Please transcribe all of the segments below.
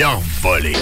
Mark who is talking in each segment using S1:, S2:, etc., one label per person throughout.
S1: Il a volé.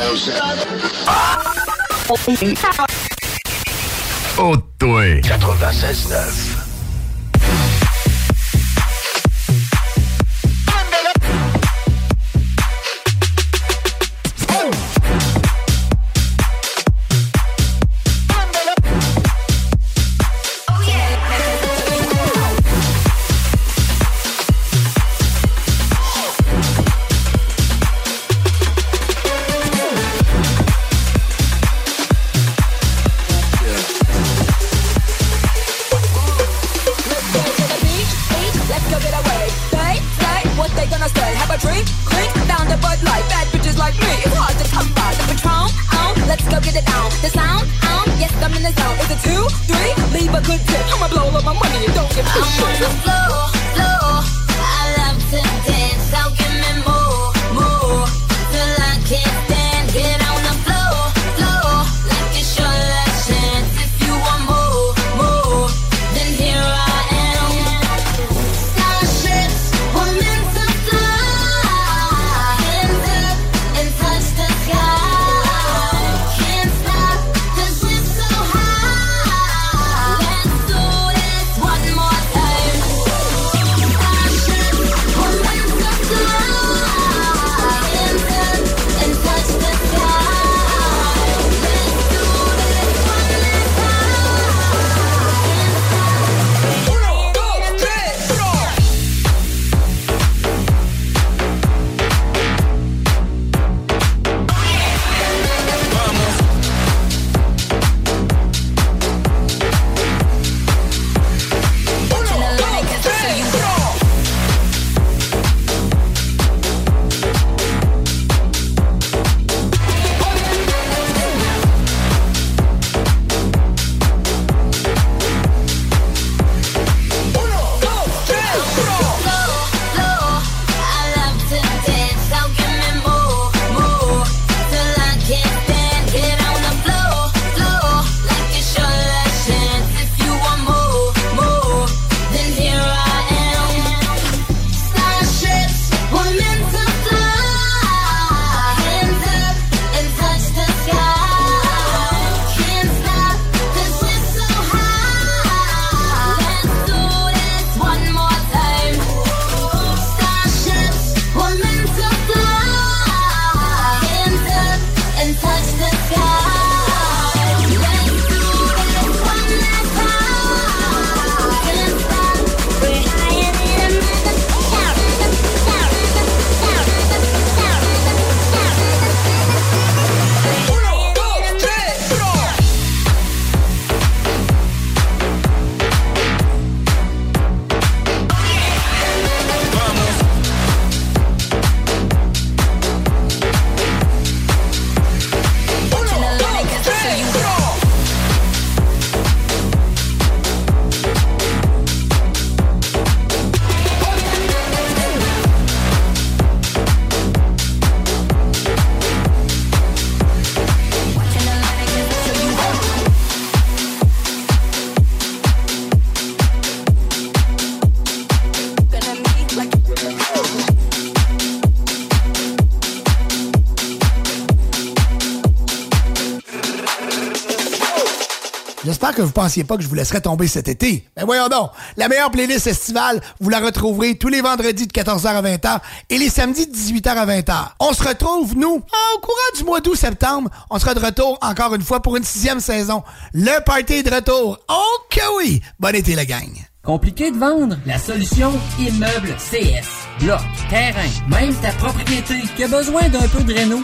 S2: Que vous pensiez pas que je vous laisserais tomber cet été. Mais voyons donc, la meilleure playlist estivale, vous la retrouverez tous les vendredis de 14h à 20h et les samedis de 18h à 20h. On se retrouve, nous, au courant du mois d'août-septembre. On sera de retour encore une fois pour une sixième saison. Le party est de retour. Oh que oui! Bon été, la gang!
S3: Compliqué de vendre? La solution Immeuble CS. Bloc, terrain, même ta propriété qui a besoin d'un peu de réno?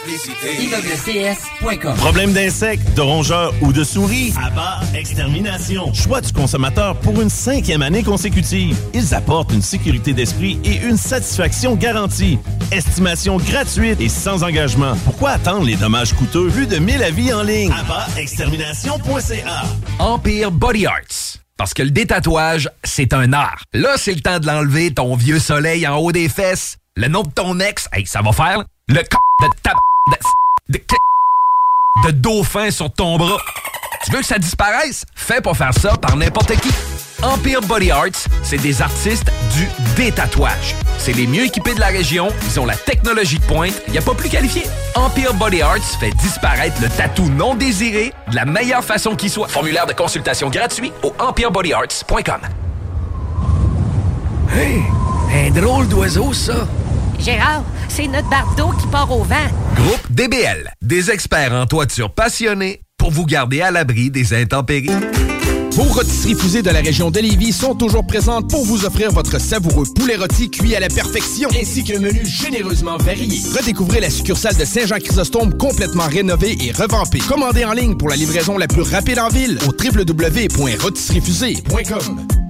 S4: Simplicité.
S3: ImmeublesCS.com
S5: Problème d'insectes, de rongeurs ou de souris? Abba Extermination. Choix du consommateur pour une cinquième année consécutive. Ils apportent une sécurité d'esprit et une satisfaction garantie. Estimation gratuite et sans engagement. Pourquoi attendre les dommages coûteux? Plus de 1000 avis en ligne? AbbaExtermination.ca
S6: Empire Body Arts. Parce que le détatouage, c'est un art. Là, c'est le temps de l'enlever, ton vieux soleil en haut des fesses. Le nom de ton ex, hey, ça va faire. Le c de ta... de... de... de dauphin sur ton bras. Tu veux que ça disparaisse? Fais pas faire ça par n'importe qui. Empire Body Arts, c'est des artistes du détatouage. C'est les mieux équipés de la région, ils ont la technologie de pointe, il a pas plus qualifié. Empire Body Arts fait disparaître le tatou non désiré de la meilleure façon qui soit. Formulaire de consultation gratuit au empirebodyarts.com.
S7: Hey, un drôle d'oiseau, ça.
S8: Gérard, c'est notre bardeau qui part au vent.
S6: Groupe DBL, des experts en toiture passionnés pour vous garder à l'abri des intempéries.
S9: Vos rôtisseries fusées de la région de Lévis sont toujours présentes pour vous offrir votre savoureux poulet rôti cuit à la perfection, ainsi qu'un menu généreusement varié. Redécouvrez la succursale de Saint-Jean-Chrysostome complètement rénovée et revampée. Commandez en ligne pour la livraison la plus rapide en ville au www.rôtisseriefusée.com.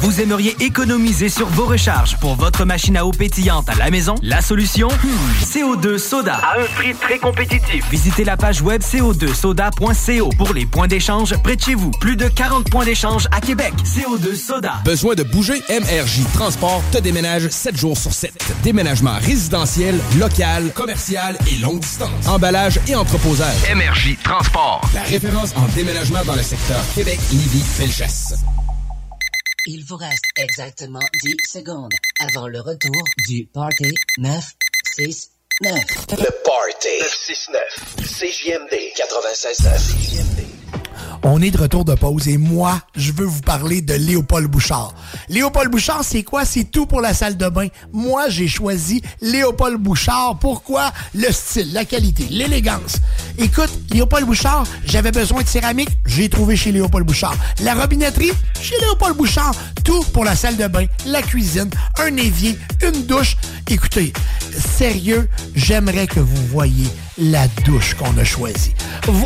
S10: Vous aimeriez économiser sur vos recharges pour votre machine à eau pétillante à la maison? La solution? Hmm, CO2 Soda. À un prix très compétitif. Visitez la page web co2soda.co pour les points d'échange près de chez vous. Plus de 40 points d'échange à Québec. CO2 Soda.
S9: Besoin de bouger? MRJ Transport te déménage 7 jours sur 7. Déménagement résidentiel, local, commercial et longue distance. Emballage et entreposage.
S6: MRJ Transport.
S9: La référence en déménagement dans le secteur Québec, Lévis, Felchasse.
S11: Il vous reste exactement 10 secondes avant le retour du Party 969.
S12: Le Party 969. CJMD 96.9.
S2: On est de retour de pause et moi, je veux vous parler de Léopold Bouchard. Léopold Bouchard, c'est quoi? C'est tout pour la salle de bain. Moi, j'ai choisi Léopold Bouchard. Pourquoi? Le style, la qualité, l'élégance. Écoute, Léopold Bouchard, j'avais besoin de céramique, j'ai trouvé chez Léopold Bouchard. La robinetterie, chez Léopold Bouchard. Tout pour la salle de bain, la cuisine, un évier, une douche. Écoutez, sérieux, j'aimerais que vous voyiez la douche qu'on a choisie.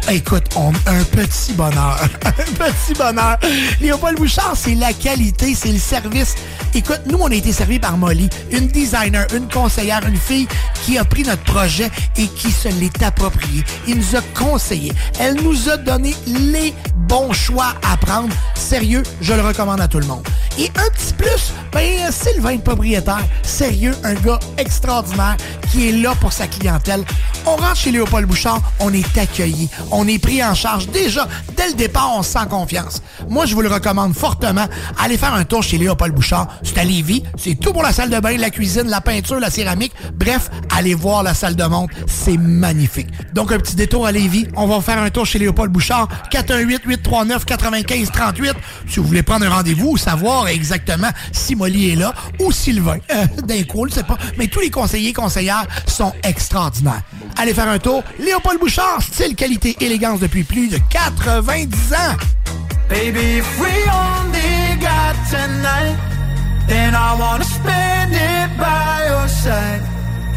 S2: Écoute, on un petit bonheur. Un petit bonheur. Léopold Bouchard, c'est la qualité, c'est le service. Écoute, nous, on a été servis par Molly, une designer, une conseillère, une fille qui a pris notre projet et qui se l'est approprié. Il nous a conseillé. Elle nous a donné les bons choix à prendre. Sérieux, je le recommande à tout le monde. Et un petit plus, ben, Sylvain, propriétaire, sérieux, un gars extraordinaire qui est là pour sa clientèle. On rentre chez Léopold Bouchard, on est accueilli, on est pris en charge. Déjà, dès le départ, on se sent confiance. Moi, je vous le recommande fortement. Allez faire un tour chez Léopold Bouchard. C'est à Lévis. C'est tout pour la salle de bain, la cuisine, la peinture, la céramique. Bref, allez voir la salle de montre. C'est magnifique. Donc, un petit détour à Lévis. On va faire un tour chez Léopold Bouchard. 418-839-9538. Si vous voulez prendre un rendez-vous ou savoir exactement si Molly est là ou Sylvain. Euh, D'un coup, je sais pas. Mais tous les conseillers et conseillères sont extraordinaires. Allez faire un tour. Léopold Bouchard, style, qualité, élégance depuis plus de 90 ans.
S13: Baby, if we only got tonight, then I wanna spend it by your side.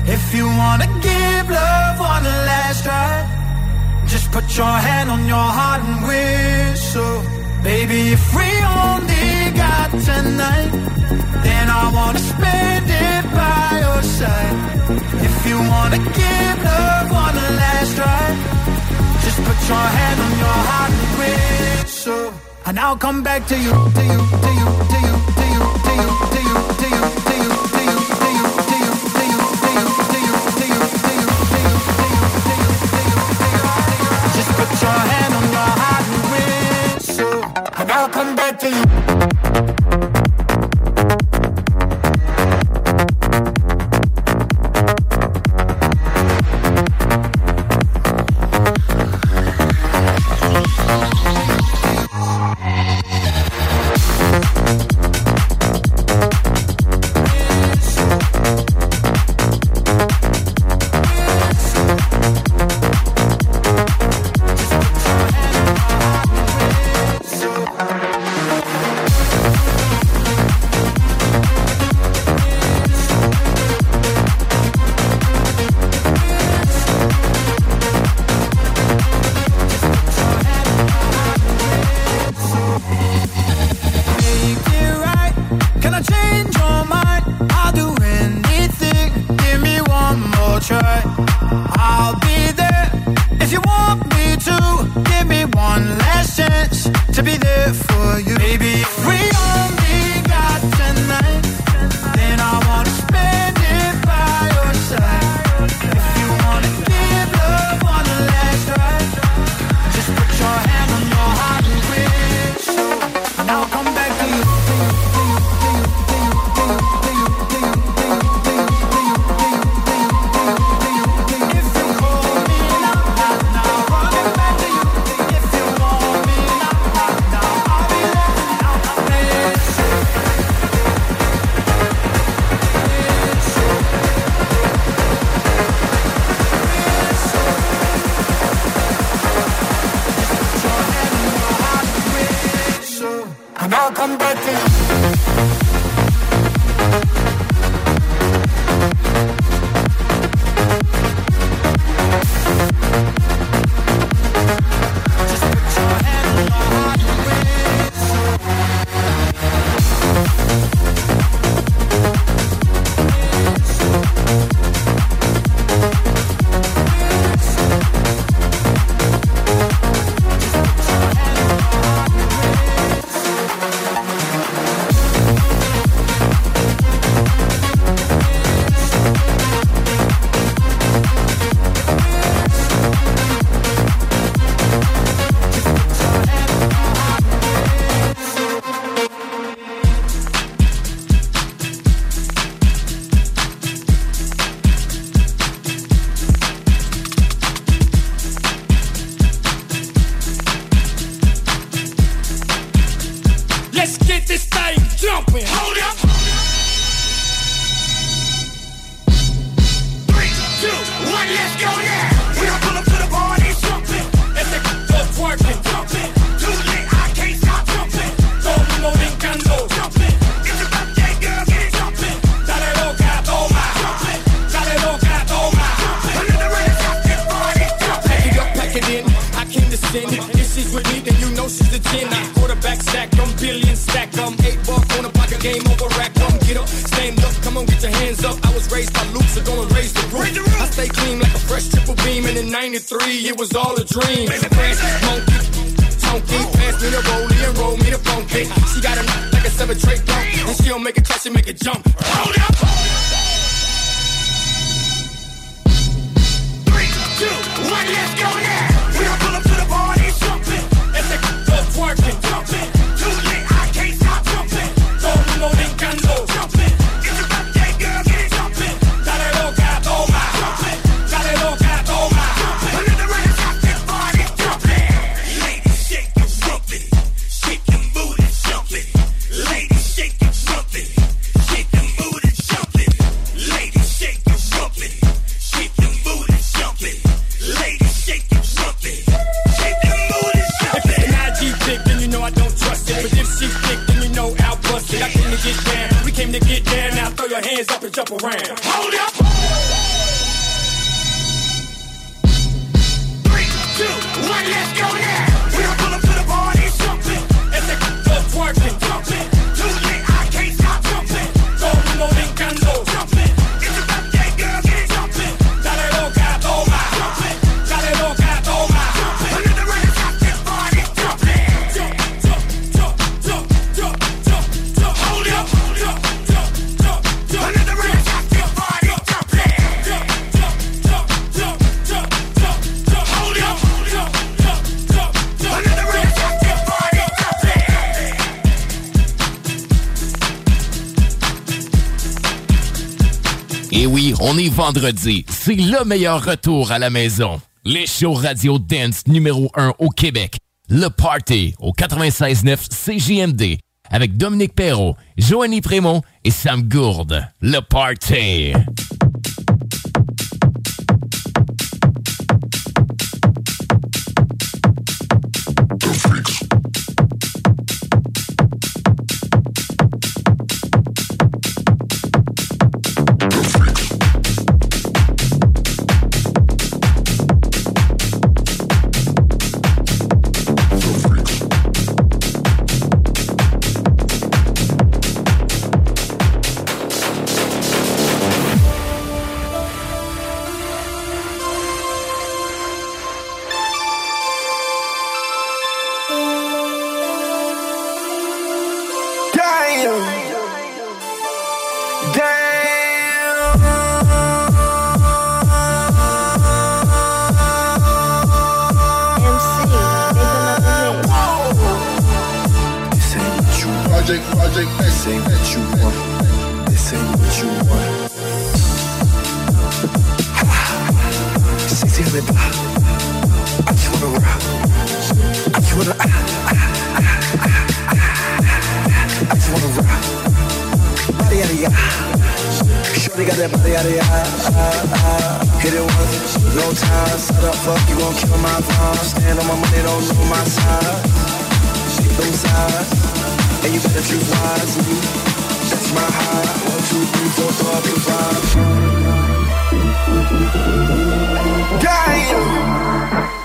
S13: If you wanna give love one last try, just put your hand on your heart and whistle. Baby, if we only got tonight, then I wanna spend it by your side. If you wanna give love one last try, just put your hand on your heart and whistle. And I'll come back to you, to you, to you, to you, to you, to you, to you, do.
S14: vendredi, c'est le meilleur retour à la maison. Les shows radio dance numéro 1 au Québec. Le Party au 96.9 CJMD avec Dominique Perrault, Joanie Prémont et Sam Gourde. Le Party.
S15: The. I just wanna rock. I just wanna. I just wanna rock. Body out of ya. Shorty got that body out of ya. Hit it once, no time. Set up, fuck, you gon' kill my vibe. Stand on my money, don't know my side. Shake them sides. And you better choose wisely. That's my high. One, two, three, four, five, five.
S16: Guide.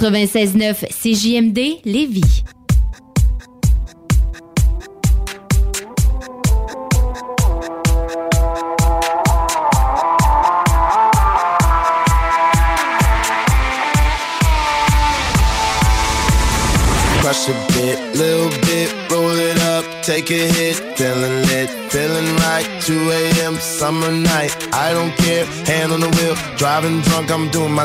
S17: 96.9 CJMD Lévis.
S15: Crush a roll it up, take a hit, feeling lit, feeling right. 2 a.m. summer night, I don't care, hand on the wheel, driving drunk, I'm doing my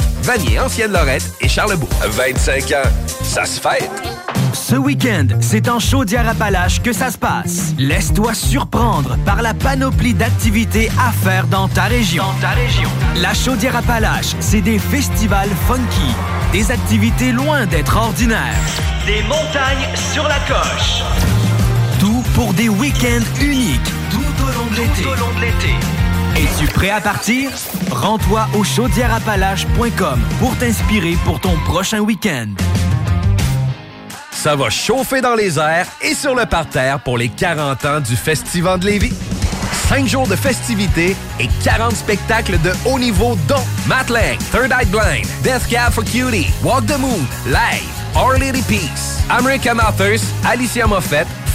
S6: Vanier, Ancienne Lorette et Charlebourg. 25 ans, ça se fête.
S10: Ce week-end, c'est en Chaudière-Appalaches que ça se passe. Laisse-toi surprendre par la panoplie d'activités à faire dans ta région. Dans ta région. La Chaudière-Appalaches, c'est des festivals funky, des activités loin d'être ordinaires, des montagnes sur la coche. Tout pour des week-ends uniques tout au long de l'été. Es-tu prêt à partir? Rends-toi au chaudièreappalaches.com pour t'inspirer pour ton prochain week-end.
S6: Ça va chauffer dans les airs et sur le parterre pour les 40 ans du Festival de Lévis. 5 jours de festivités et 40 spectacles de haut niveau dont Matt Lang, Third Eye Blind, Death Cab for Cutie, Walk the Moon, Live, Our Lady Peace, American Authors, Alicia Moffett,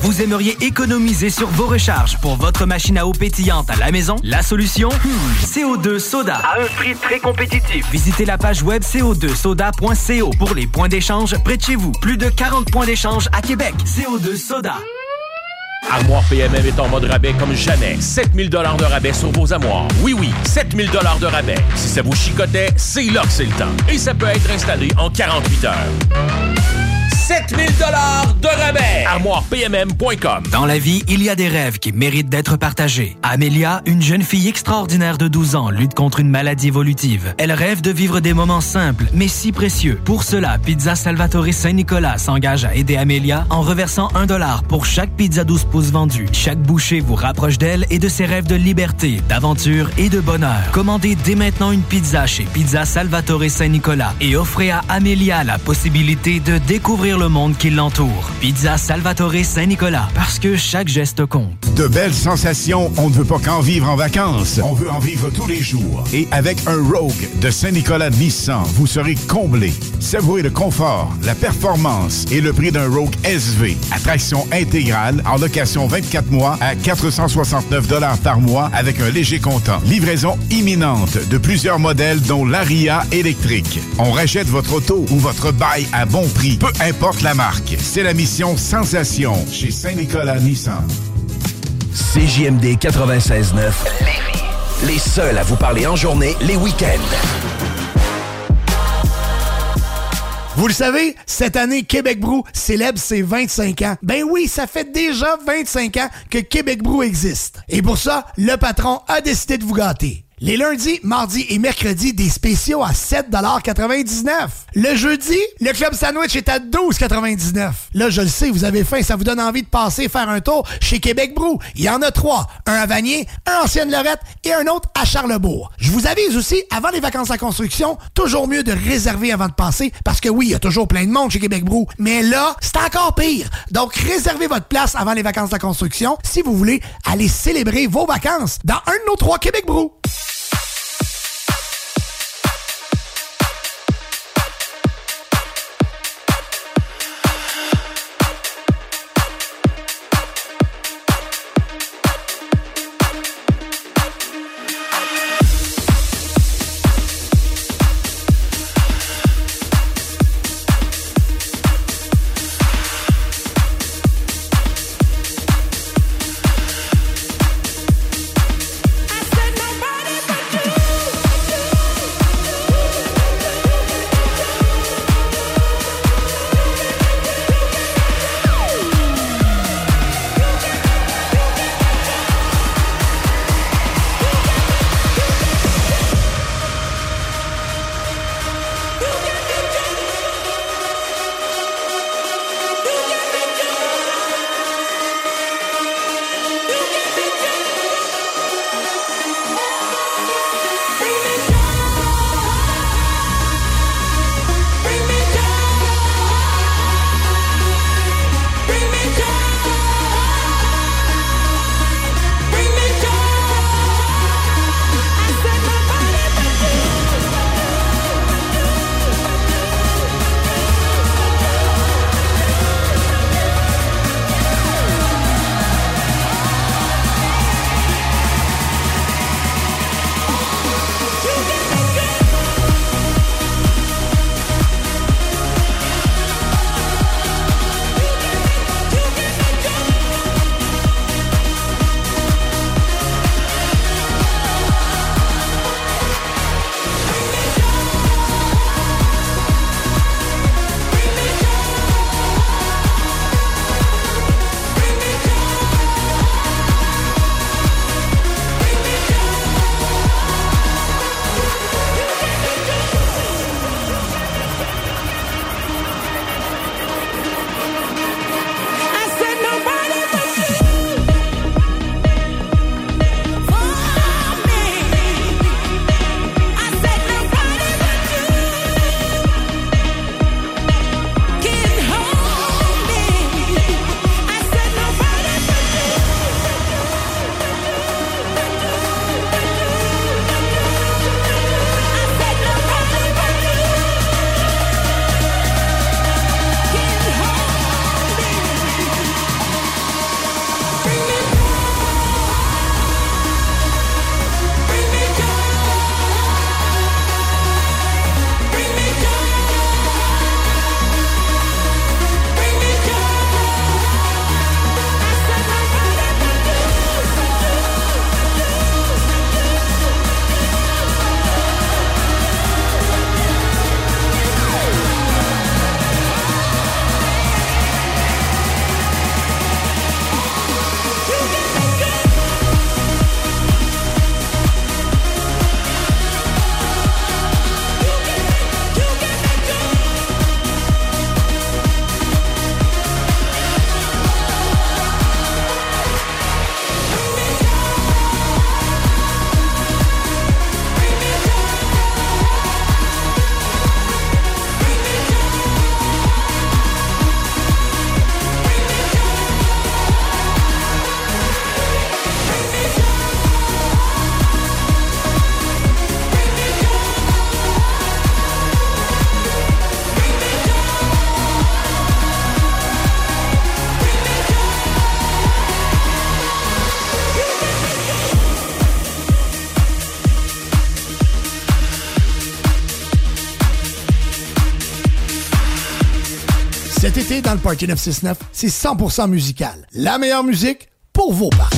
S10: Vous aimeriez économiser sur vos recharges pour votre machine à eau pétillante à la maison? La solution? Hmm, CO2 Soda. À un prix très compétitif. Visitez la page web co2soda.co pour les points d'échange près de chez vous. Plus de 40 points d'échange à Québec. CO2 Soda.
S5: Armoire PMM est en mode rabais comme jamais. 7000 dollars de rabais sur vos armoires. Oui, oui, 7000 dollars de rabais. Si ça vous chicotait, c'est là que c'est le temps. Et ça peut être installé en 48 heures. 7000 dollars de rabais. ArmoirePMM.com.
S10: Dans la vie, il y a des rêves qui méritent d'être partagés. Amélia, une jeune fille extraordinaire de 12 ans, lutte contre une maladie évolutive. Elle rêve de vivre des moments simples, mais si précieux. Pour cela, Pizza Salvatore Saint-Nicolas s'engage à aider Amélia en reversant un dollar pour chaque pizza 12 pouces vendue. Chaque bouchée vous rapproche d'elle et de ses rêves de liberté, d'aventure et de bonheur. Commandez dès maintenant une pizza chez Pizza Salvatore Saint-Nicolas et offrez à Amélia la possibilité de découvrir le monde qui l'entoure. Pizza Salvatore Saint-Nicolas, parce que chaque geste compte.
S18: De belles sensations, on ne veut pas qu'en vivre en vacances. On veut en vivre tous les jours. Et avec un Rogue de Saint-Nicolas Nissan, vous serez comblé. Savourez le confort, la performance et le prix d'un Rogue SV. Attraction intégrale en location 24 mois à 469 par mois avec un léger comptant. Livraison imminente de plusieurs modèles dont l'Aria électrique. On rachète votre auto ou votre bail à bon prix, peu importe la marque. C'est la mission Sensation chez Saint-Nicolas Nissan.
S14: CJMD 96.9 Lévis. Les seuls à vous parler en journée, les week-ends.
S2: Vous le savez, cette année, Québec Brou célèbre ses 25 ans. Ben oui, ça fait déjà 25 ans que Québec Brou existe. Et pour ça, le patron a décidé de vous gâter. Les lundis, mardis et mercredis, des spéciaux à 7,99 Le jeudi, le club sandwich est à 12,99 Là, je le sais, vous avez faim, ça vous donne envie de passer faire un tour chez Québec Brou. Il y en a trois. Un à Vanier, un ancienne Lorette et un autre à Charlebourg. Je vous avise aussi, avant les vacances en construction, toujours mieux de réserver avant de passer parce que oui, il y a toujours plein de monde chez Québec Brou. Mais là, c'est encore pire. Donc, réservez votre place avant les vacances de construction si vous voulez aller célébrer vos vacances dans un de nos trois Québec Brou. Dans le Party 969, c'est 100% musical. La meilleure musique pour vos parties.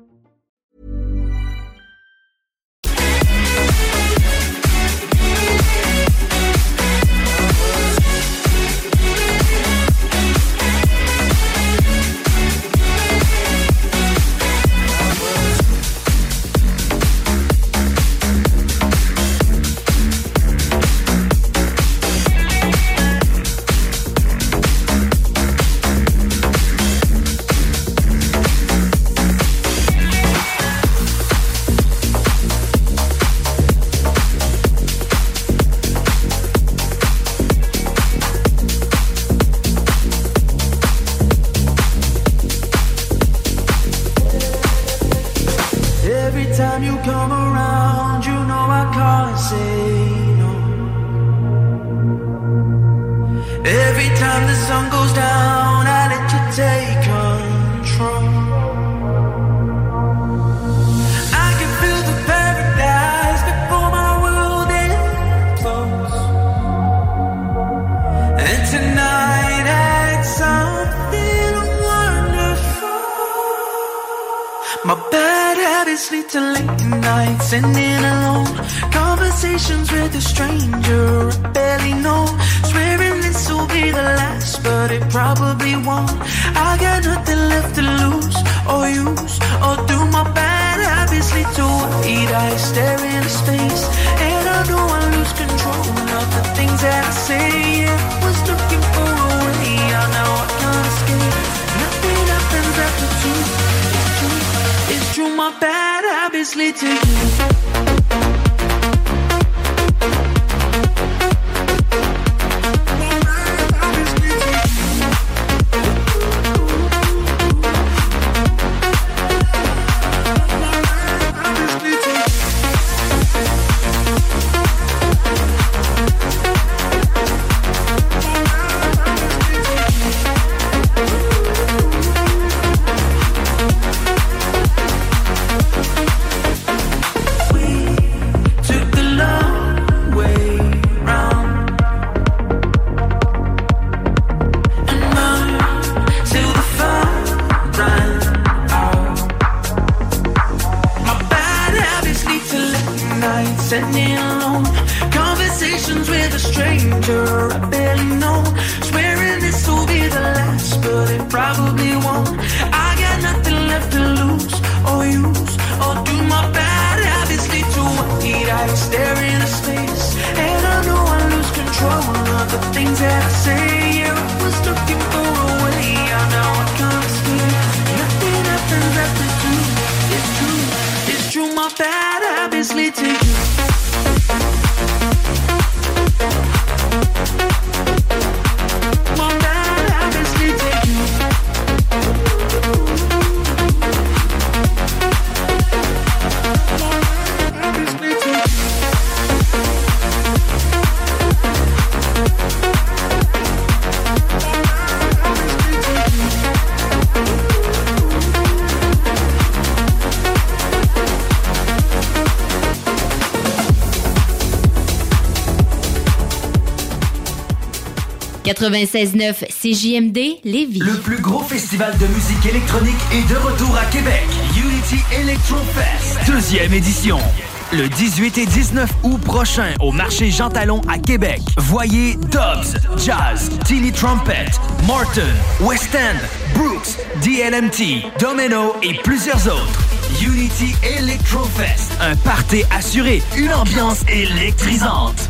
S17: 96.9 CJMD Lévis.
S10: Le plus gros festival de musique électronique est de retour à Québec. Unity Electro Fest, deuxième édition. Le 18 et 19 août prochain au marché Jean Talon à Québec. Voyez Dobbs, Jazz, Tilly Trumpet, Morton, West End, Brooks, DLMT, Domino et plusieurs autres. Unity Electrofest, un party assuré, une ambiance électrisante.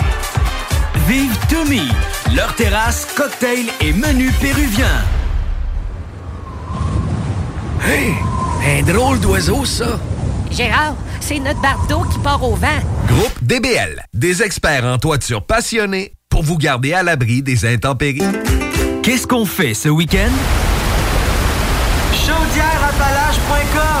S10: Vive Toumi, leur terrasse, cocktail et menu péruvien.
S19: Hey, un drôle d'oiseau, ça.
S20: Gérard, c'est notre bardeau qui part au vent.
S6: Groupe DBL, des experts en toiture passionnés pour vous garder à l'abri des intempéries.
S10: Qu'est-ce qu'on fait ce week-end? Chaudièreappalaches.com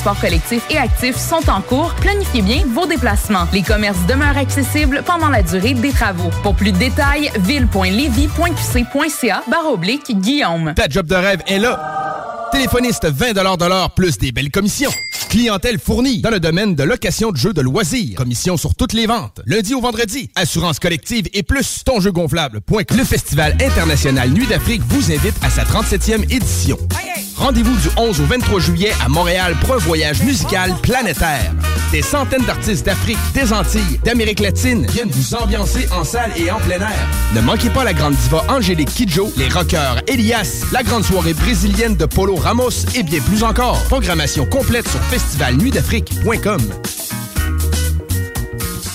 S21: collectif et actif sont en cours. Planifiez bien vos déplacements. Les commerces demeurent accessibles pendant la durée des travaux. Pour plus de détails, ville.levy.qc.ca barre oblique Guillaume.
S22: Ta job de rêve est là.
S23: Téléphoniste 20 de l'heure plus des belles commissions. Clientèle fournie dans le domaine de location de jeux de loisirs. Commission sur toutes les ventes. Lundi au vendredi. Assurance collective et plus ton jeu gonflable. Le Festival international Nuit d'Afrique vous invite à sa 37e édition. Rendez-vous du 11 au 23 juillet à Montréal pour un voyage musical planétaire. Des centaines d'artistes d'Afrique, des Antilles, d'Amérique latine viennent vous ambiancer en salle et en plein air. Ne manquez pas la grande diva Angélique Kidjo, les rockers Elias, la grande soirée brésilienne de Polo Ramos et bien plus encore. Programmation complète sur festivalnuitdafrique.com.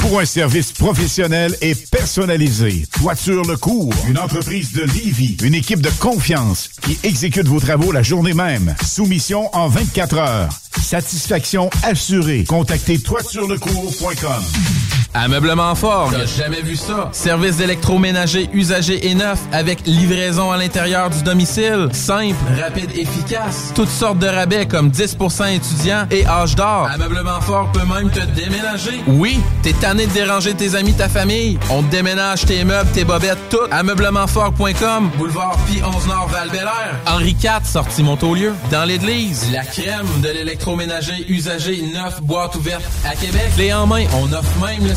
S18: Pour un service professionnel et personnalisé, Toiture Le Cours, une entreprise de Livy, une équipe de confiance qui exécute vos travaux la journée même. Soumission en 24 heures. Satisfaction assurée. Contactez toiturelecours.com.
S24: Ameublement fort. T'as jamais vu ça? Service d'électroménager usagé et neuf avec livraison à l'intérieur du domicile. Simple, rapide, efficace. Toutes sortes de rabais comme 10% étudiants et âge d'or. Ameublement fort peut même te déménager. Oui, t'es tanné de déranger tes amis, ta famille. On te déménage tes meubles, tes bobettes, tout. Ameublementfort.com. Boulevard Pi 11 Nord val Henri IV, sortie Montaulieu. Dans l'église, la crème de l'électroménager usagé neuf boîte ouverte à Québec. Clé en main, on offre même le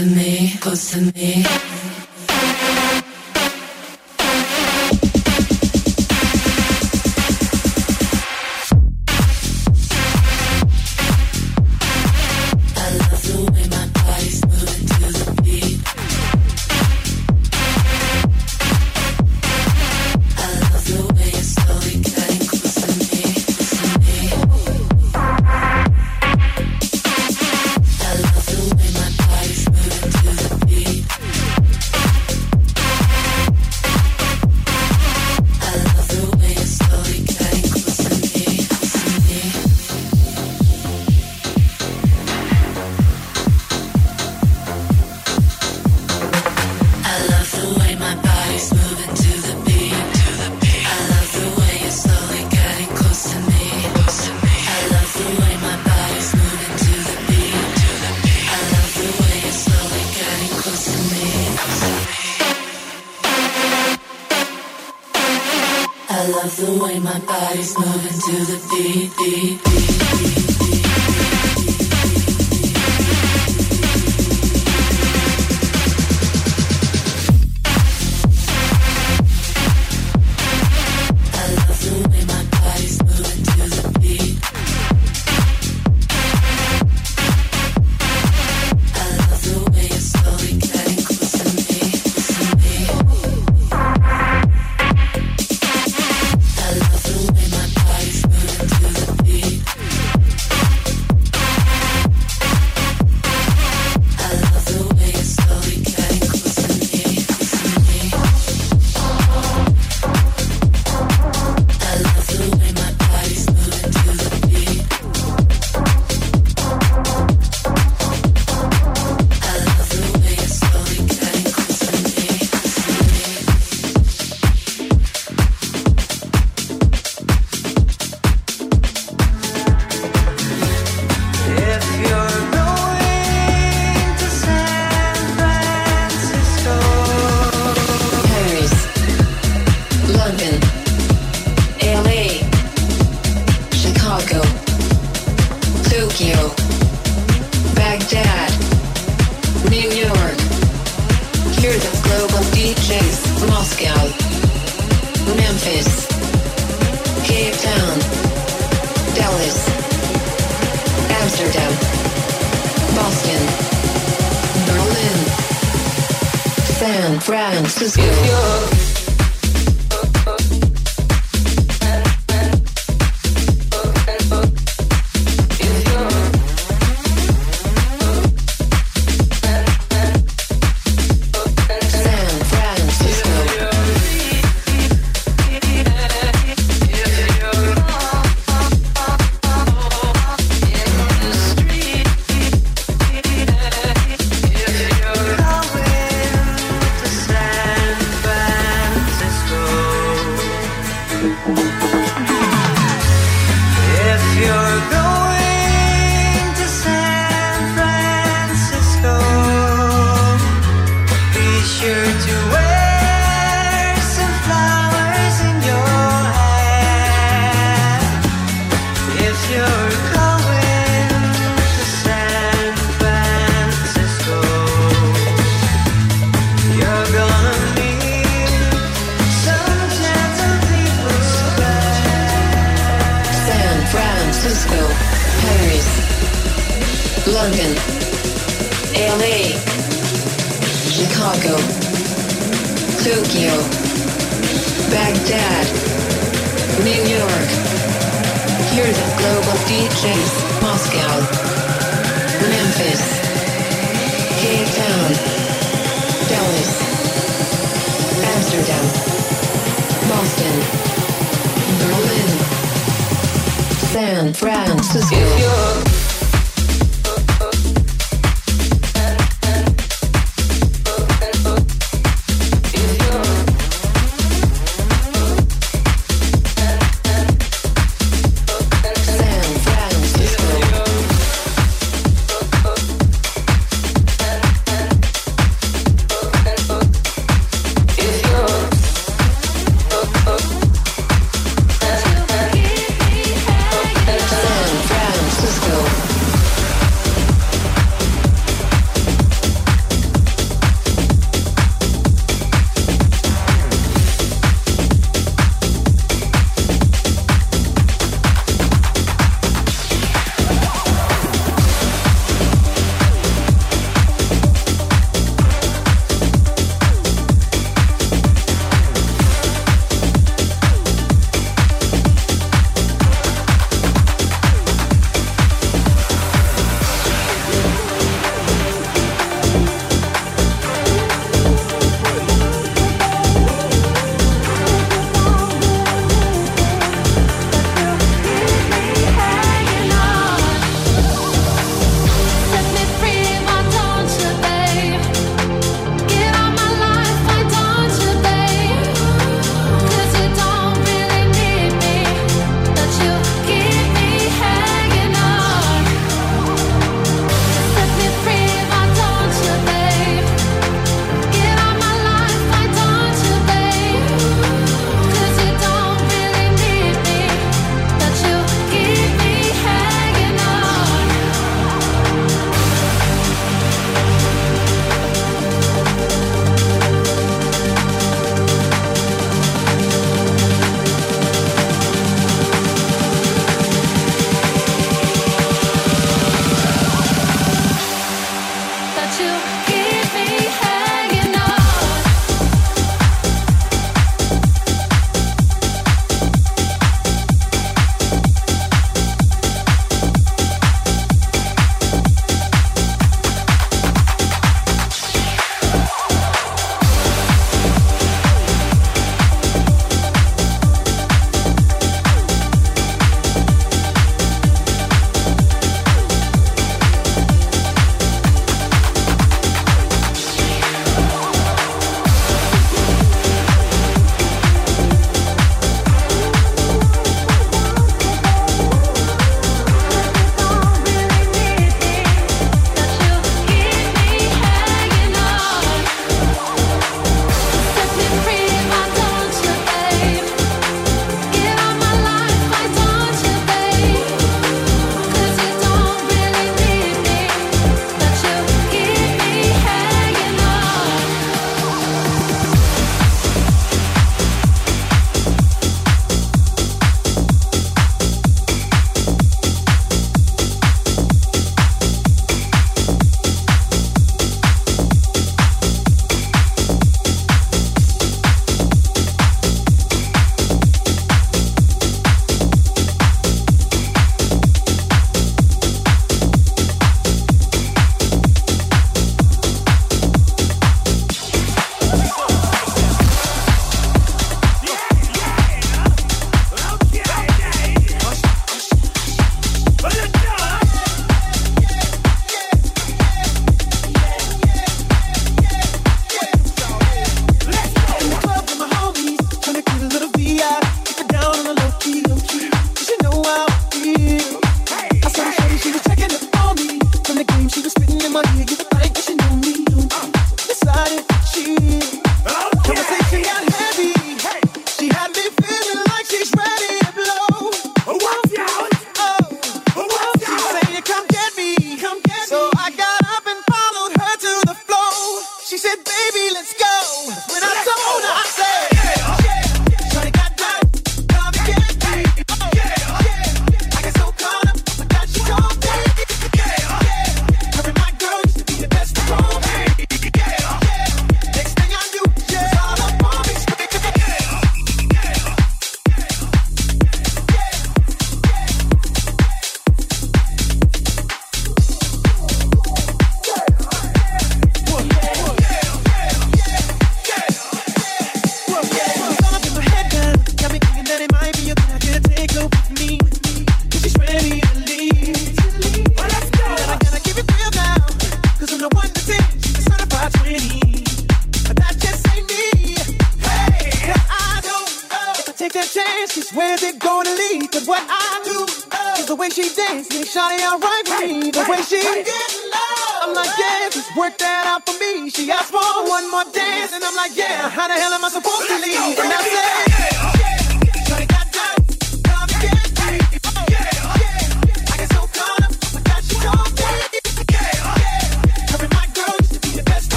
S25: To me, close to me.
S26: If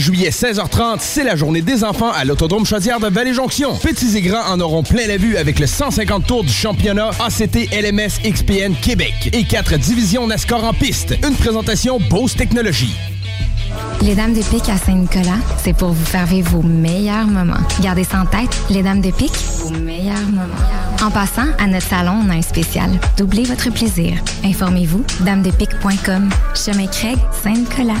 S23: juillet, 16h30, c'est la journée des enfants à l'Autodrome Chaudière de Vallée-Jonction. Petits et grands en auront plein la vue avec le 150 tours du championnat ACT LMS XPN Québec et quatre divisions NASCAR en piste. Une présentation Bose Technologies.
S27: Les Dames de Pique à Saint-Nicolas, c'est pour vous faire vivre vos meilleurs moments. Gardez ça en tête, les Dames de Pique, vos meilleurs moments. En passant, à notre salon, on a un spécial. Doublez votre plaisir. Informez-vous, damedepique.com. Chemin Craig, Saint-Nicolas.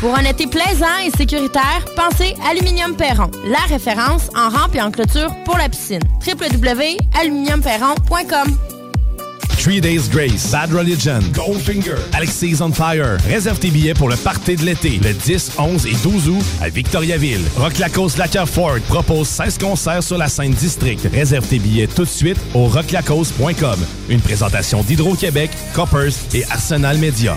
S28: Pour un été plaisant et sécuritaire, pensez Aluminium Perron, la référence en rampe et en clôture pour la piscine. www.aluminiumperron.com
S22: Three Days Grace, Bad Religion, Goldfinger, Alexis on Fire. Réserve tes billets pour le party de l'été, le 10, 11 et 12 août à Victoriaville. Rock Lacoste Lacquer Ford propose 16 concerts sur la scène district. Réserve tes billets tout de suite au rocklacoste.com. Une présentation d'Hydro-Québec, Coppers et Arsenal Media.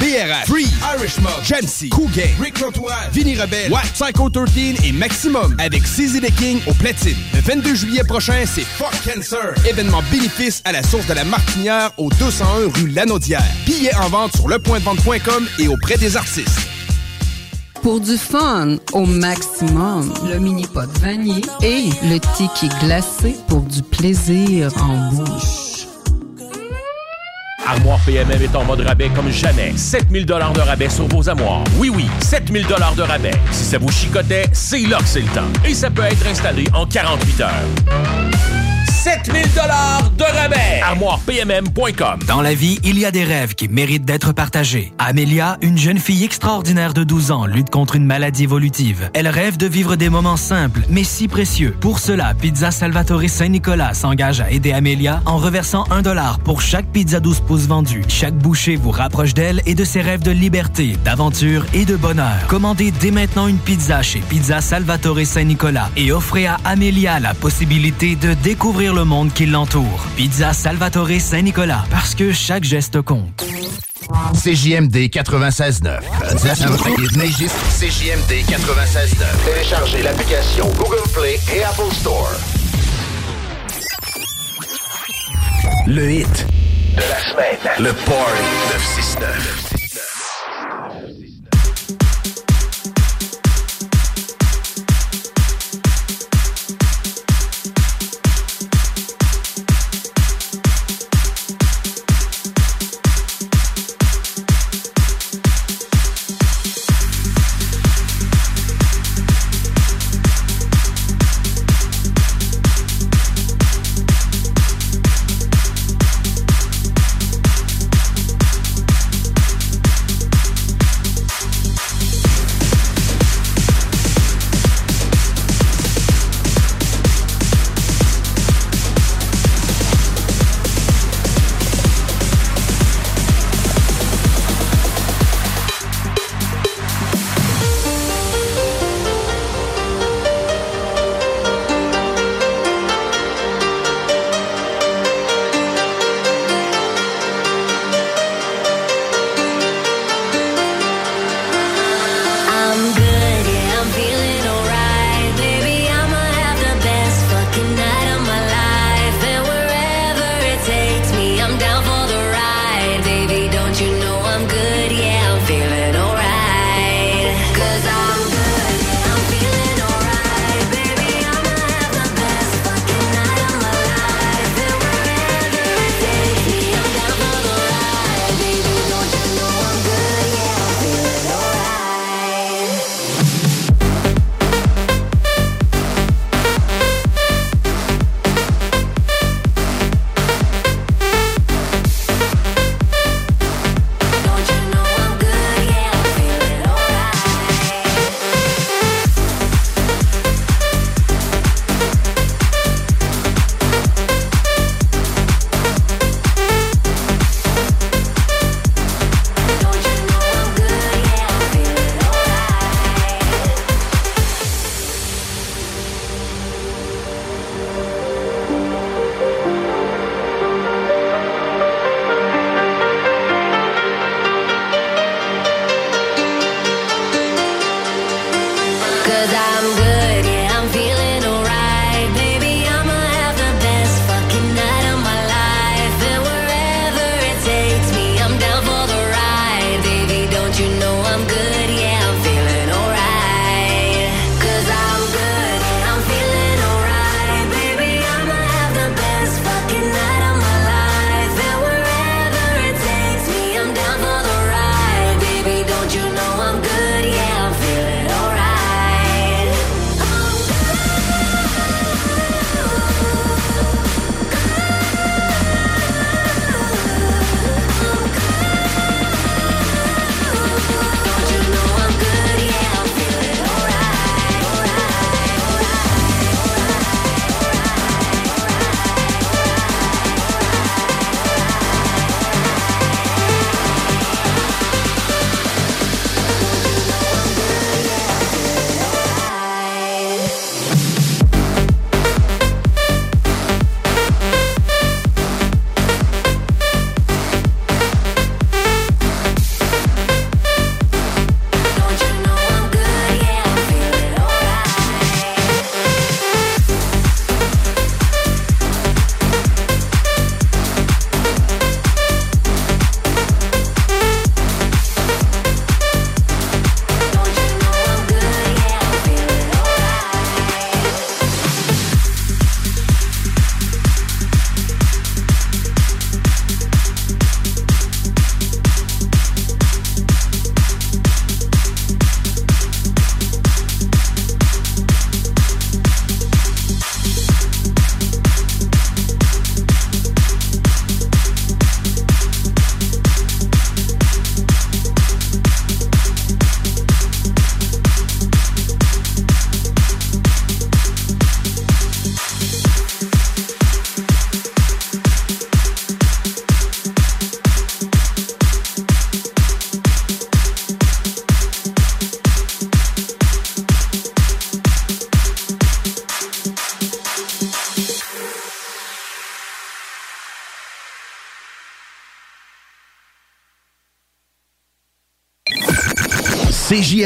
S23: BRH, Free, Irish Mob, Jancy, Cool Gang, Rick Rotoise, Vinny Rebelle, Watt, Psycho 13 et Maximum avec CZ the King au platine. Le 22 juillet prochain, c'est Fuck Cancer. Événement bénéfice à la source de la Martinière au 201 rue Lanaudière. Billets en vente sur lepointdevente.com et auprès des artistes.
S29: Pour du fun au maximum, le mini pot vanille et le tiki glacé pour du plaisir en bouche.
S30: Armoire PMM est en mode rabais comme jamais. 7000 dollars de rabais sur vos armoires. Oui, oui, 7000 dollars de rabais. Si ça vous chicotait, c'est là que c'est le temps. Et ça peut être installé en 48 heures. 7000 dollars de rabais. ArmoirePMM.com
S10: Dans la vie, il y a des rêves qui méritent d'être partagés. Amélia, une jeune fille extraordinaire de 12 ans, lutte contre une maladie évolutive. Elle rêve de vivre des moments simples, mais si précieux. Pour cela, Pizza Salvatore Saint-Nicolas s'engage à aider Amélia en reversant un dollar pour chaque pizza 12 pouces vendue. Chaque bouchée vous rapproche d'elle et de ses rêves de liberté, d'aventure et de bonheur. Commandez dès maintenant une pizza chez Pizza Salvatore Saint-Nicolas et offrez à Amélia la possibilité de découvrir le monde qui l'entoure. Pizza Salvatore Saint-Nicolas, parce que chaque geste compte.
S25: CJMD 96.9. CJMD 96.9. Téléchargez l'application Google Play et Apple Store. Le hit de la semaine. Le Party 969.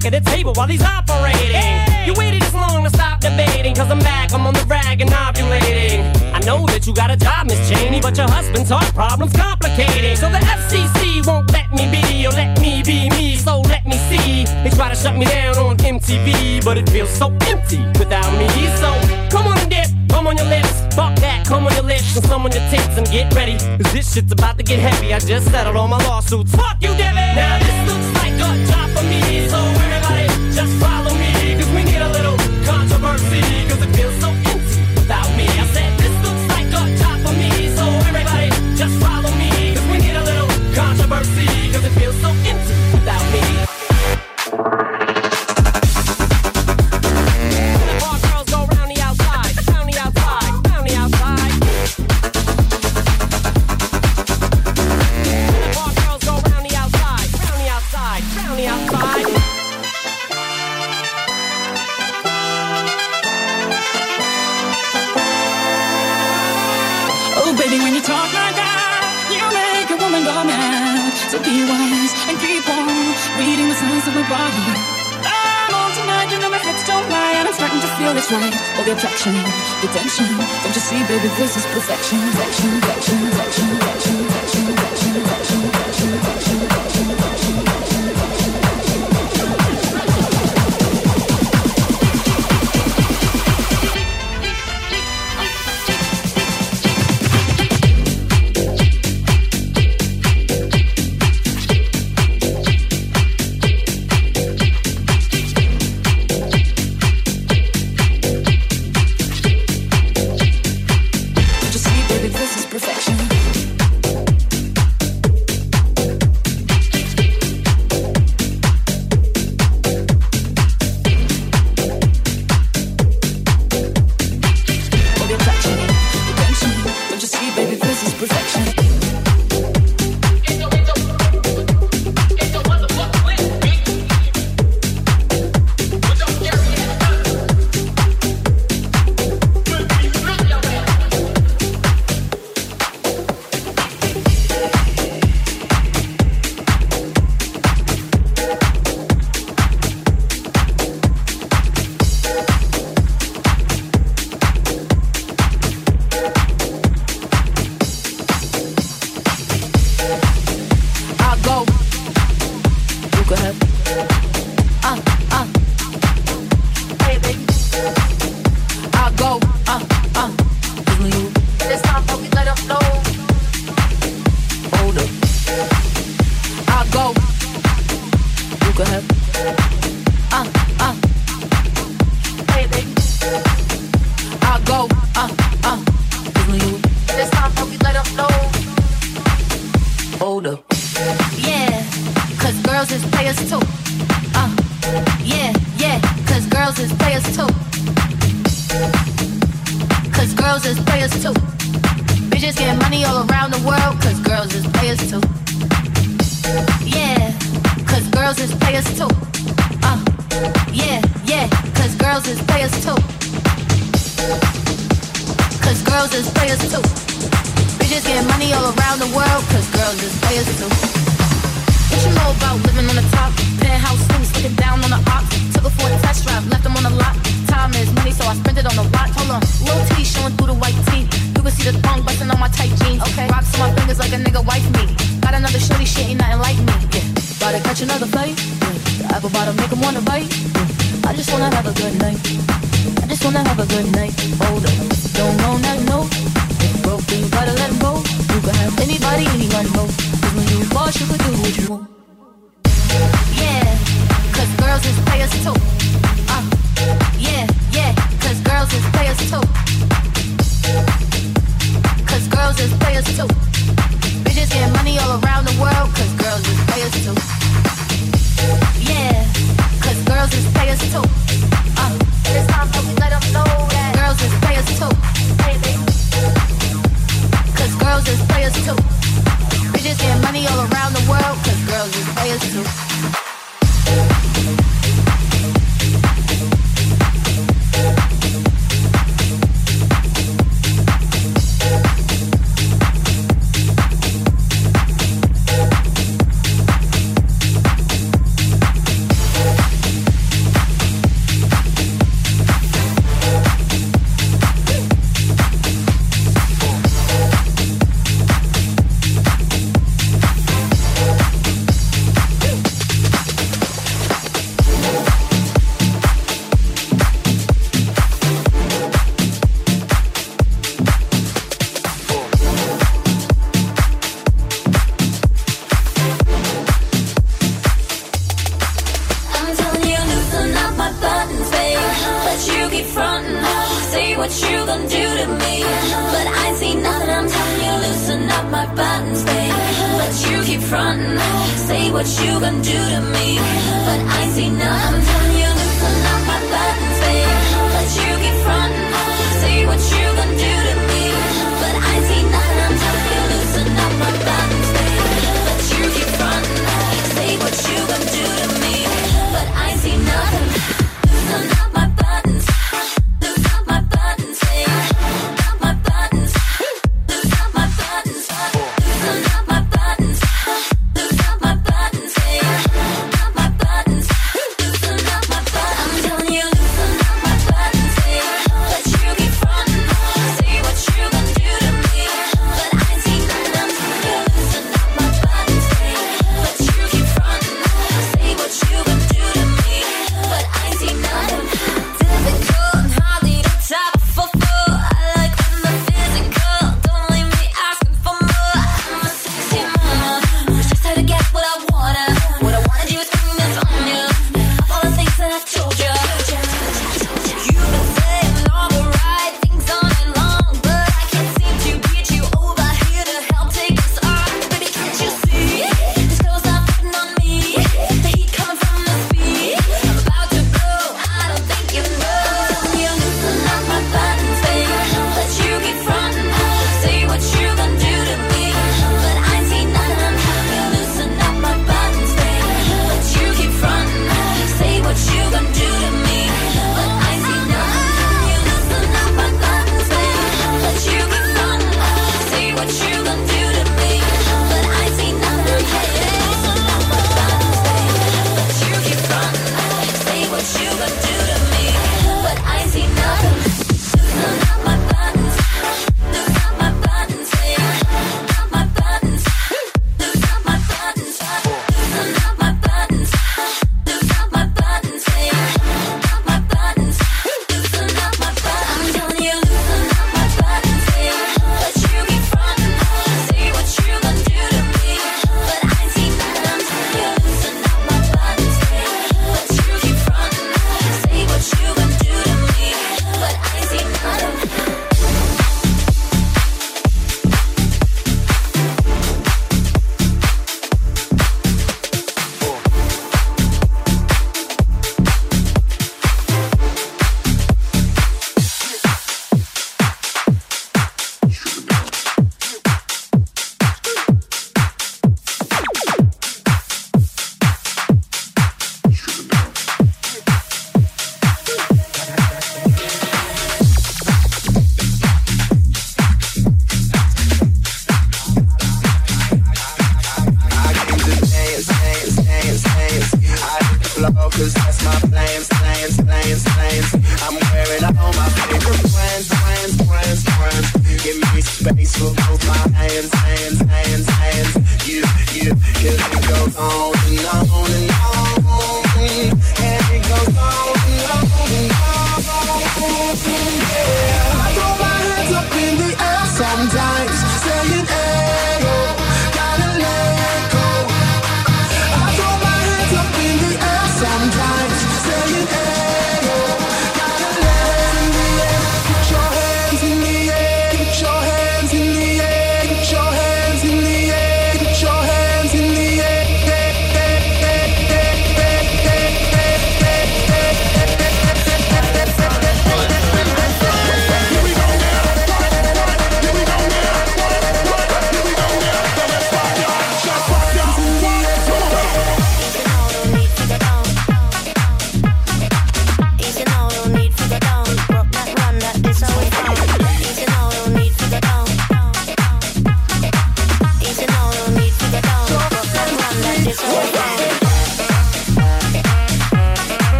S31: back of the
S32: table while he's operating. Hey. You waited this long to stop debating, cause I'm back, I'm on the rag and ovulating. I know that you got a job, Miss Cheney, but your husband's heart problem's complicated. So the FCC won't let me be, or let me be me, so let me see. They try to shut me down on MTV, but it feels so empty without me. So come on and dip, come on your lips, fuck that, come on your lips, and some on your tits, and get ready, cause this shit's about to get heavy. I just settled all my lawsuits. Fuck you, Debbie! Now this looks just follow.
S33: attention. Don't you see, baby, this is perfection, perfection, perfection. players too. Uh, yeah, yeah, cause girls is players too. Cause
S34: girls is players too. Bitches getting money all around the world, cause girls is players too. Yeah, cause girls is players too. Uh, yeah, yeah, cause girls is players too. Cause girls is players too. Bitches getting money all around the world, cause girls is players too. What you know about living on the top? Penthouse suites, looking down on the ops. Took her for a test drive, left them on the lot. Time is money, so I spent it on the watch. Hold on, little T showing through the white tee. You can see the thong busting on my tight jeans. Okay, rocks on my fingers like a nigga wife me. Got another shorty, shit ain't nothing like me. Yeah, about to catch another fight. Yeah. The apple bottom make 'em wanna bite. Yeah. I just wanna have a good night. I just wanna have a good night. Hold up, don't know nothing, no. If broke, then you gotta let 'em go. You can have anybody, anyone, ho. Cause when you boss, you could do what you want. Girls is players too. Uh, yeah, yeah, cause girls is players too. Cause girls is players too. Bitches get money all around the world, cause girls is players too. Yeah, cause girls is players too. Uh, time we know that girls is players too. Cause girls is players too. Bitches money all around the world, cause girls is players too.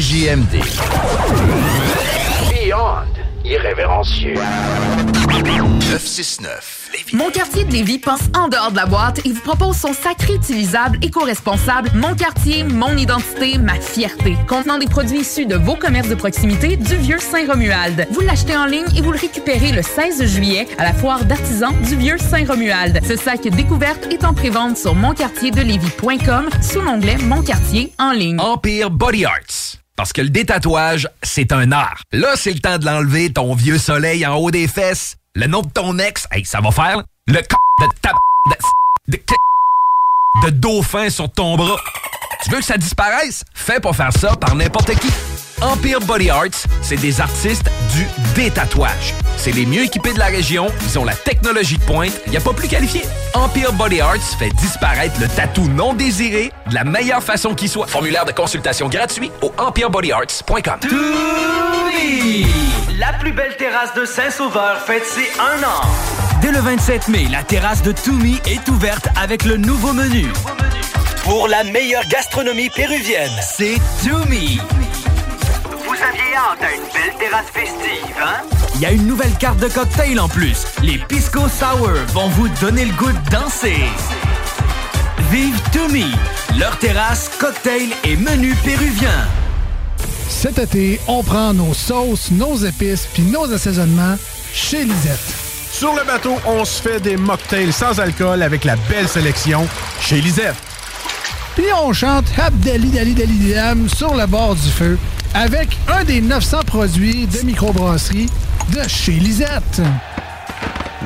S12: CJMD. Beyond irrévérencieux. 969.
S21: Mon quartier de Lévis pense en dehors de la boîte et vous propose son sac réutilisable éco-responsable Mon quartier, mon identité, ma fierté. Contenant des produits issus de vos commerces de proximité du vieux Saint-Romuald. Vous l'achetez en ligne et vous le récupérez le 16 juillet à la foire d'artisans du vieux Saint-Romuald. Ce sac découverte est en prévente sur monquartierdelévis.com sous l'onglet Mon quartier en ligne.
S6: Empire Body Arts. Parce que le détatouage, c'est un art. Là, c'est le temps de l'enlever, ton vieux soleil en haut des fesses. Le nom de ton ex, hey, ça va faire. Le c de ta... de... de... de dauphin sur ton bras. Tu veux que ça disparaisse? Fais pas faire ça par n'importe qui. Empire Body Arts, c'est des artistes du détatouage. C'est les mieux équipés de la région, ils ont la technologie de pointe, il a pas plus qualifié. Empire Body Arts fait disparaître le tatou non désiré de la meilleure façon qui soit. Formulaire de consultation gratuit au empirebodyarts.com.
S10: La plus belle terrasse de Saint-Sauveur fête ses un an. Dès le 27 mai, la terrasse de Toumi est ouverte avec le nouveau menu. Pour la meilleure gastronomie péruvienne, c'est Toumi.
S35: Vous aviez hâte à une belle terrasse festive, hein?
S10: Il y a une nouvelle carte de cocktail en plus. Les Pisco Sour vont vous donner le goût de danser. Vive Toumi, leur terrasse, cocktail et menu péruvien.
S13: Cet été, on prend nos sauces, nos épices puis nos assaisonnements chez Lisette.
S36: Sur le bateau, on se fait des mocktails sans alcool avec la belle sélection chez Lisette.
S13: Puis on chante Abdali Dali Dali Dam sur le bord du feu avec un des 900 produits de microbrasserie de chez Lisette.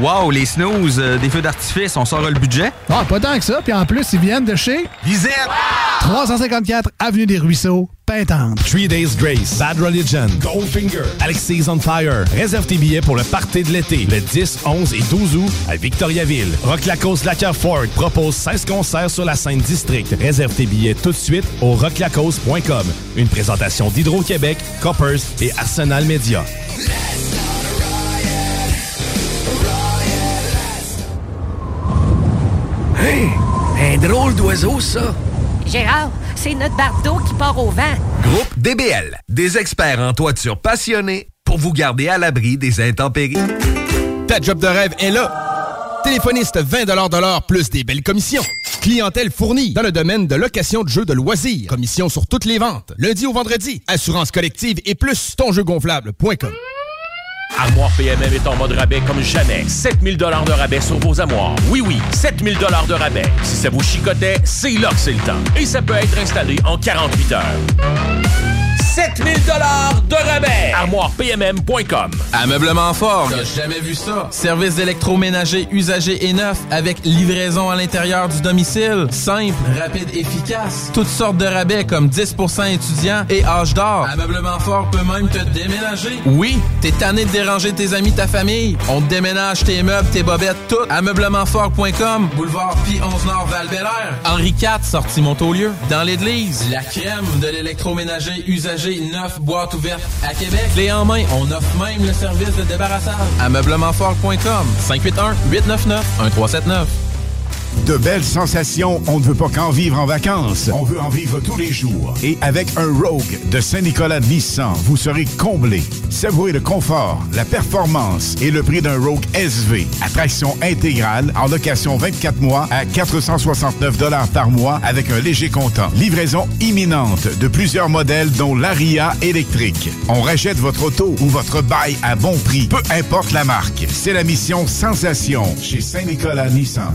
S37: Wow, les snooze, euh, des feux d'artifice, on sort le budget?
S13: Ah, pas tant que ça. Puis en plus, ils viennent de chez
S36: Lisette.
S13: 354 Avenue des Ruisseaux, Pintante.
S23: Three Days Grace, Bad Religion, Goldfinger, Alexis on Fire. Réserve tes billets pour le party de l'été, le 10, 11 et 12 août à Victoriaville. Rock Lacoste Lacquer Ford propose 16 concerts sur la scène district. Réserve tes billets tout de suite au rocklacoste.com. Une présentation d'Hydro-Québec, Coppers et Arsenal Media.
S1: Hey, un drôle d'oiseau, ça. Gérard, c'est notre bardeau qui part au vent.
S6: Groupe DBL, des experts en toiture passionnés pour vous garder à l'abri des intempéries.
S38: Ta job de rêve est là. Téléphoniste 20 de l'heure plus des belles commissions. Clientèle fournie dans le domaine de location de jeux de loisirs. Commission sur toutes les ventes. Lundi au vendredi. Assurance collective et plus tonjeugonflable.com.
S30: Armoire PMM est en mode rabais comme jamais. 7000 de rabais sur vos armoires. Oui, oui, 7000 de rabais. Si ça vous chicotait, c'est là que c'est le temps. Et ça peut être installé en 48 heures. 7000 de rabais. ArmoirePMM.com
S24: Ameublement fort. T'as jamais vu ça? Service d'électroménager usagé et neuf avec livraison à l'intérieur du domicile. Simple, rapide, efficace. Toutes sortes de rabais comme 10% étudiants et âge d'or. Ameublement fort peut même te déménager. Oui, t'es tanné de déranger tes amis, ta famille. On te déménage tes meubles, tes bobettes, tout. Ameublementfort.com, boulevard Pi 11 Nord val Henri IV, sortie Montaulieu. Dans l'église, la crème de l'électroménager usagé neuf boîte ouverte à Québec. Clé en main, on offre même le service de débarrassage. Ameublementfort.com 581 899 1379.
S18: De belles sensations, on ne veut pas qu'en vivre en vacances. On veut en vivre tous les jours. Et avec un Rogue de Saint-Nicolas Nissan, vous serez comblé. Savourez le confort, la performance et le prix d'un Rogue SV. Attraction intégrale en location 24 mois à 469 par mois avec un léger comptant. Livraison imminente de plusieurs modèles dont l'Aria électrique. On rachète votre auto ou votre bail à bon prix, peu importe la marque. C'est la mission Sensation chez Saint-Nicolas Nissan.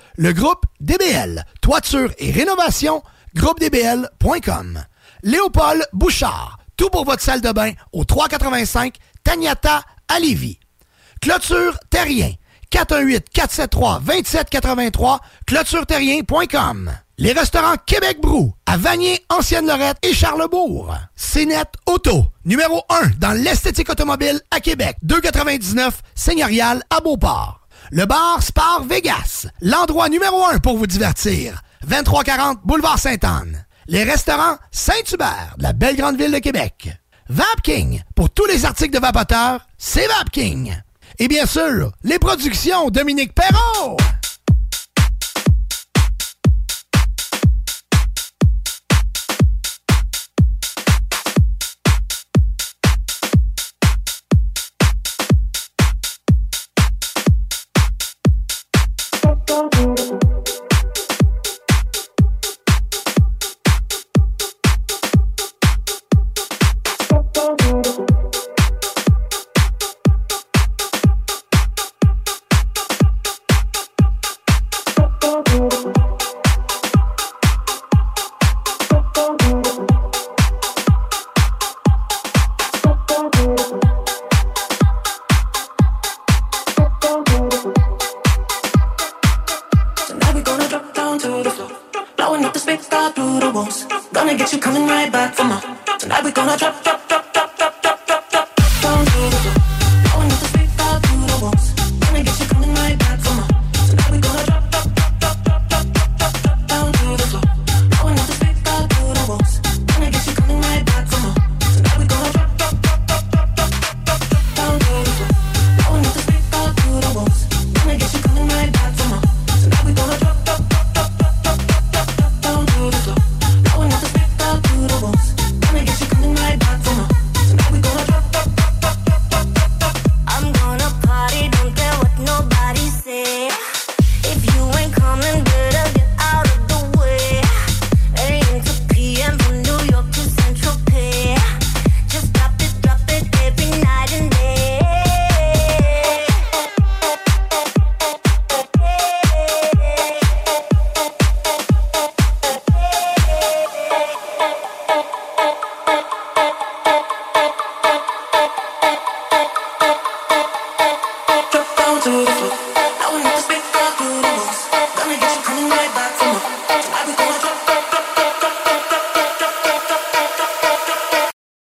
S2: Le groupe DBL, toiture et rénovation, groupedbl.com. Léopold Bouchard, tout pour votre salle de bain au 385 Tagnata à. Clôture Terrien, 418-473-2783, clôtureterrien.com. Les restaurants Québec Brou, à Vanier, Ancienne-Lorette et Charlebourg. CNET Auto, numéro 1 dans l'esthétique automobile à Québec. 299 Seigneurial à Beauport. Le bar Spar Vegas, l'endroit numéro 1 pour vous divertir. 2340 Boulevard Sainte-Anne. Les restaurants Saint-Hubert, de la belle grande ville de Québec. Vapking, pour tous les articles de vapoteurs, c'est Vapking. Et bien sûr, les productions Dominique Perrault.